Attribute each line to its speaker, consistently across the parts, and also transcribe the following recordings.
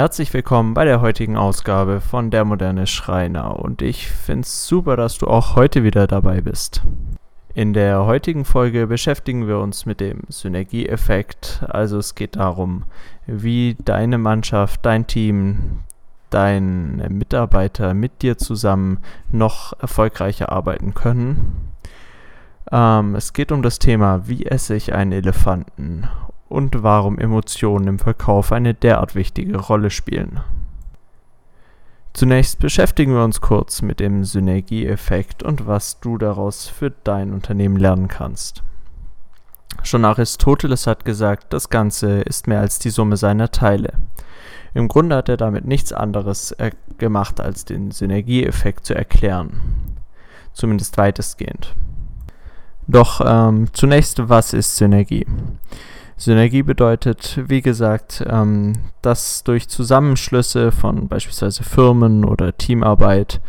Speaker 1: Herzlich willkommen bei der heutigen Ausgabe von Der moderne Schreiner und ich finde es super, dass du auch heute wieder dabei bist. In der heutigen Folge beschäftigen wir uns mit dem Synergieeffekt, also es geht darum, wie deine Mannschaft, dein Team, deine Mitarbeiter mit dir zusammen noch erfolgreicher arbeiten können. Ähm, es geht um das Thema, wie esse ich einen Elefanten und warum Emotionen im Verkauf eine derart wichtige Rolle spielen. Zunächst beschäftigen wir uns kurz mit dem Synergieeffekt und was du daraus für dein Unternehmen lernen kannst. Schon Aristoteles hat gesagt, das Ganze ist mehr als die Summe seiner Teile. Im Grunde hat er damit nichts anderes gemacht, als den Synergieeffekt zu erklären. Zumindest weitestgehend. Doch ähm, zunächst, was ist Synergie? Synergie bedeutet, wie gesagt, ähm, dass durch Zusammenschlüsse von beispielsweise Firmen oder Teamarbeit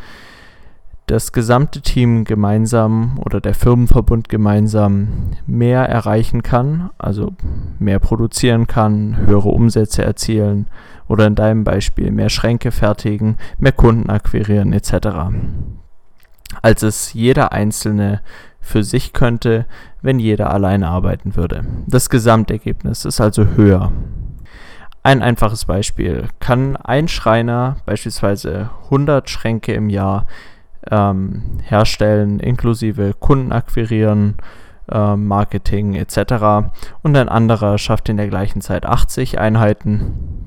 Speaker 1: das gesamte Team gemeinsam oder der Firmenverbund gemeinsam mehr erreichen kann, also mehr produzieren kann, höhere Umsätze erzielen oder in deinem Beispiel mehr Schränke fertigen, mehr Kunden akquirieren etc. Als es jeder Einzelne für sich könnte, wenn jeder alleine arbeiten würde. Das Gesamtergebnis ist also höher. Ein einfaches Beispiel. Kann ein Schreiner beispielsweise 100 Schränke im Jahr ähm, herstellen, inklusive Kunden akquirieren, äh, Marketing etc. Und ein anderer schafft in der gleichen Zeit 80 Einheiten,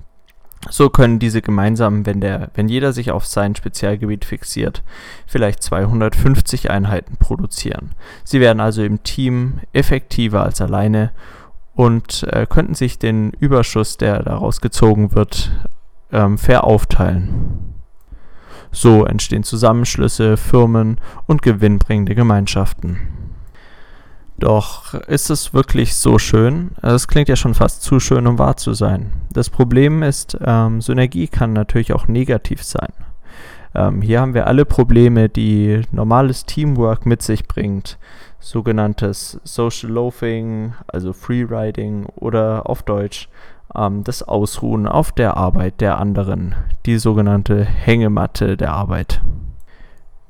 Speaker 1: so können diese gemeinsam, wenn, der, wenn jeder sich auf sein Spezialgebiet fixiert, vielleicht 250 Einheiten produzieren. Sie werden also im Team effektiver als alleine und äh, könnten sich den Überschuss, der daraus gezogen wird, ähm, fair aufteilen. So entstehen Zusammenschlüsse, Firmen und gewinnbringende Gemeinschaften. Doch ist es wirklich so schön? Es klingt ja schon fast zu schön, um wahr zu sein. Das Problem ist, ähm, Synergie kann natürlich auch negativ sein. Ähm, hier haben wir alle Probleme, die normales Teamwork mit sich bringt. Sogenanntes Social Loafing, also Freeriding oder auf Deutsch ähm, das Ausruhen auf der Arbeit der anderen, die sogenannte Hängematte der Arbeit.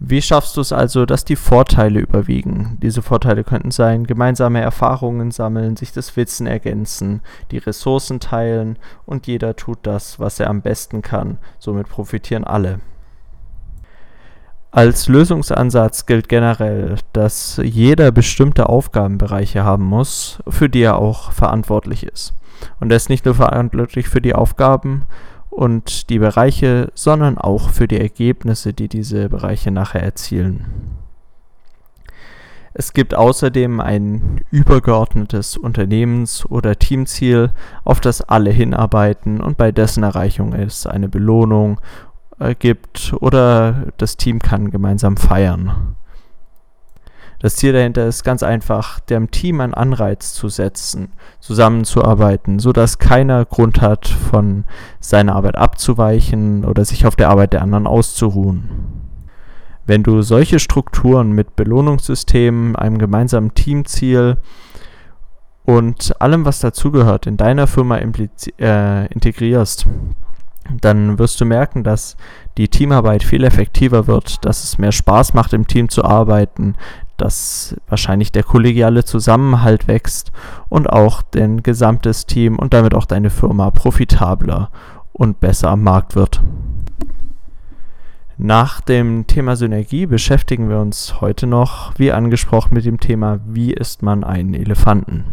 Speaker 1: Wie schaffst du es also, dass die Vorteile überwiegen? Diese Vorteile könnten sein, gemeinsame Erfahrungen sammeln, sich das Wissen ergänzen, die Ressourcen teilen und jeder tut das, was er am besten kann. Somit profitieren alle. Als Lösungsansatz gilt generell, dass jeder bestimmte Aufgabenbereiche haben muss, für die er auch verantwortlich ist. Und er ist nicht nur verantwortlich für die Aufgaben, und die Bereiche, sondern auch für die Ergebnisse, die diese Bereiche nachher erzielen. Es gibt außerdem ein übergeordnetes Unternehmens- oder Teamziel, auf das alle hinarbeiten und bei dessen Erreichung es eine Belohnung äh, gibt oder das Team kann gemeinsam feiern. Das Ziel dahinter ist ganz einfach, dem Team einen Anreiz zu setzen, zusammenzuarbeiten, sodass keiner Grund hat, von seiner Arbeit abzuweichen oder sich auf der Arbeit der anderen auszuruhen. Wenn du solche Strukturen mit Belohnungssystemen, einem gemeinsamen Teamziel und allem, was dazugehört, in deiner Firma äh, integrierst, dann wirst du merken, dass die Teamarbeit viel effektiver wird, dass es mehr Spaß macht, im Team zu arbeiten, dass wahrscheinlich der kollegiale Zusammenhalt wächst und auch dein gesamtes Team und damit auch deine Firma profitabler und besser am Markt wird. Nach dem Thema Synergie beschäftigen wir uns heute noch, wie angesprochen, mit dem Thema, wie isst man einen Elefanten.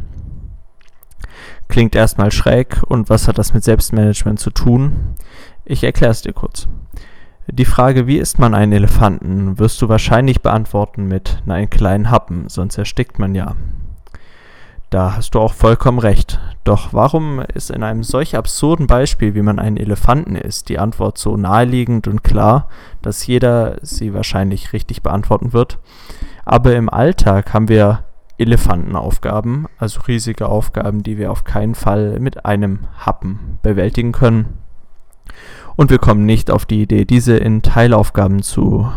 Speaker 1: Klingt erstmal schräg und was hat das mit Selbstmanagement zu tun? Ich erkläre es dir kurz. Die Frage, wie isst man einen Elefanten, wirst du wahrscheinlich beantworten mit, na, einen kleinen Happen, sonst erstickt man ja. Da hast du auch vollkommen recht. Doch warum ist in einem solch absurden Beispiel, wie man einen Elefanten isst, die Antwort so naheliegend und klar, dass jeder sie wahrscheinlich richtig beantworten wird? Aber im Alltag haben wir Elefantenaufgaben, also riesige Aufgaben, die wir auf keinen Fall mit einem Happen bewältigen können. Und wir kommen nicht auf die Idee, diese in Teilaufgaben zu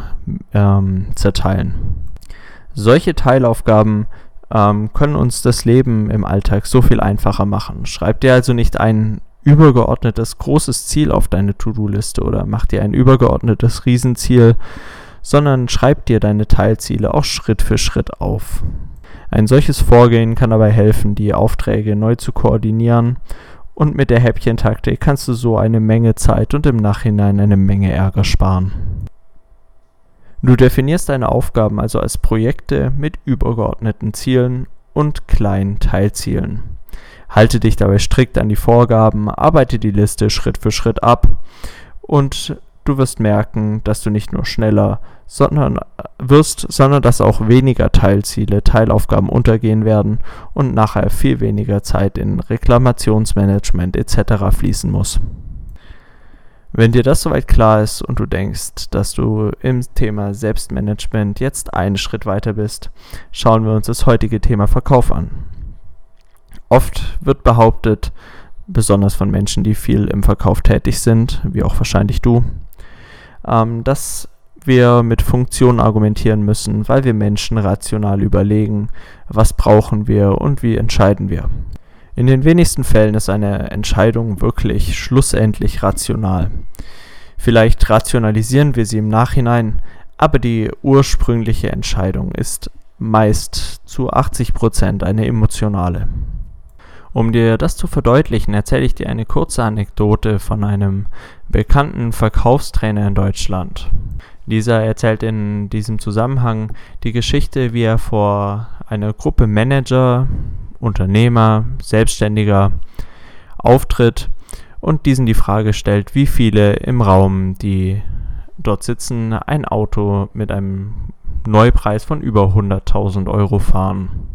Speaker 1: ähm, zerteilen. Solche Teilaufgaben ähm, können uns das Leben im Alltag so viel einfacher machen. Schreib dir also nicht ein übergeordnetes großes Ziel auf deine To-Do-Liste oder mach dir ein übergeordnetes Riesenziel, sondern schreib dir deine Teilziele auch Schritt für Schritt auf. Ein solches Vorgehen kann dabei helfen, die Aufträge neu zu koordinieren und mit der Häppchentaktik kannst du so eine Menge Zeit und im Nachhinein eine Menge Ärger sparen. Du definierst deine Aufgaben also als Projekte mit übergeordneten Zielen und kleinen Teilzielen. Halte dich dabei strikt an die Vorgaben, arbeite die Liste Schritt für Schritt ab und du wirst merken, dass du nicht nur schneller sondern wirst, sondern dass auch weniger Teilziele, Teilaufgaben untergehen werden und nachher viel weniger Zeit in Reklamationsmanagement etc. fließen muss. Wenn dir das soweit klar ist und du denkst, dass du im Thema Selbstmanagement jetzt einen Schritt weiter bist, schauen wir uns das heutige Thema Verkauf an. Oft wird behauptet, besonders von Menschen, die viel im Verkauf tätig sind, wie auch wahrscheinlich du, ähm, dass wir mit Funktionen argumentieren müssen, weil wir Menschen rational überlegen, was brauchen wir und wie entscheiden wir. In den wenigsten Fällen ist eine Entscheidung wirklich schlussendlich rational. Vielleicht rationalisieren wir sie im Nachhinein, aber die ursprüngliche Entscheidung ist meist zu 80% eine emotionale. Um dir das zu verdeutlichen, erzähle ich dir eine kurze Anekdote von einem bekannten Verkaufstrainer in Deutschland. Dieser erzählt in diesem Zusammenhang die Geschichte, wie er vor einer Gruppe Manager Unternehmer, Selbstständiger auftritt und diesen die Frage stellt, wie viele im Raum, die dort sitzen, ein Auto mit einem Neupreis von über 100.000 Euro fahren.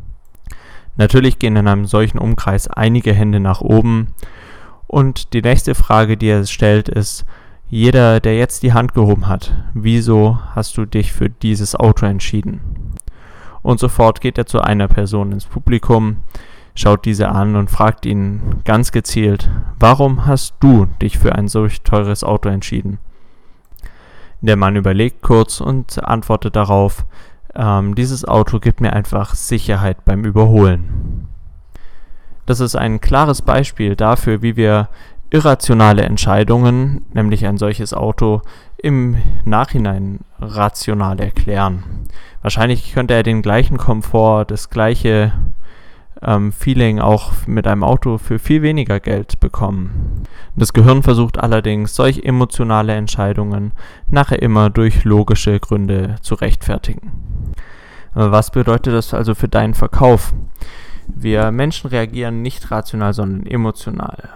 Speaker 1: Natürlich gehen in einem solchen Umkreis einige Hände nach oben und die nächste Frage, die er stellt, ist, jeder, der jetzt die Hand gehoben hat, wieso hast du dich für dieses Auto entschieden? Und sofort geht er zu einer Person ins Publikum, schaut diese an und fragt ihn ganz gezielt, warum hast du dich für ein solch teures Auto entschieden? Der Mann überlegt kurz und antwortet darauf, ähm, dieses Auto gibt mir einfach Sicherheit beim Überholen. Das ist ein klares Beispiel dafür, wie wir irrationale Entscheidungen, nämlich ein solches Auto, im Nachhinein rational erklären. Wahrscheinlich könnte er den gleichen Komfort, das gleiche ähm, Feeling auch mit einem Auto für viel weniger Geld bekommen. Das Gehirn versucht allerdings, solch emotionale Entscheidungen nachher immer durch logische Gründe zu rechtfertigen. Was bedeutet das also für deinen Verkauf? Wir Menschen reagieren nicht rational, sondern emotional.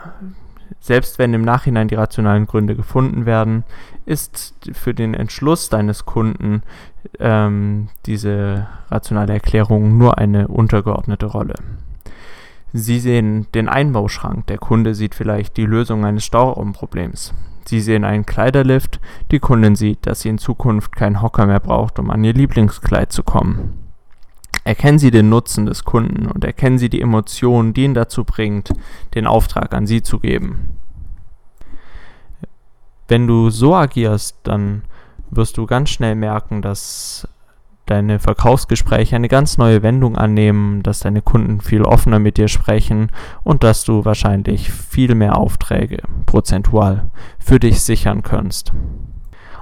Speaker 1: Selbst wenn im Nachhinein die rationalen Gründe gefunden werden, ist für den Entschluss deines Kunden ähm, diese rationale Erklärung nur eine untergeordnete Rolle. Sie sehen den Einbauschrank, der Kunde sieht vielleicht die Lösung eines Stauraumproblems. Sie sehen einen Kleiderlift, die Kundin sieht, dass sie in Zukunft keinen Hocker mehr braucht, um an ihr Lieblingskleid zu kommen. Erkennen Sie den Nutzen des Kunden und erkennen Sie die Emotionen, die ihn dazu bringt, den Auftrag an Sie zu geben. Wenn du so agierst, dann wirst du ganz schnell merken, dass deine Verkaufsgespräche eine ganz neue Wendung annehmen, dass deine Kunden viel offener mit dir sprechen und dass du wahrscheinlich viel mehr Aufträge prozentual für dich sichern kannst.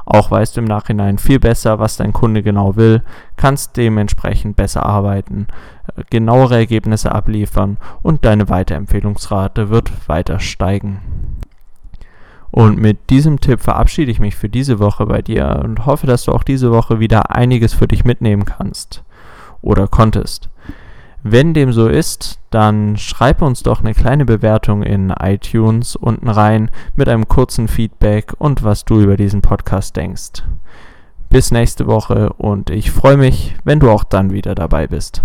Speaker 1: Auch weißt du im Nachhinein viel besser, was dein Kunde genau will, kannst dementsprechend besser arbeiten, äh, genauere Ergebnisse abliefern und deine Weiterempfehlungsrate wird weiter steigen. Und mit diesem Tipp verabschiede ich mich für diese Woche bei dir und hoffe, dass du auch diese Woche wieder einiges für dich mitnehmen kannst oder konntest. Wenn dem so ist, dann schreib uns doch eine kleine Bewertung in iTunes unten rein mit einem kurzen Feedback und was du über diesen Podcast denkst. Bis nächste Woche und ich freue mich, wenn du auch dann wieder dabei bist.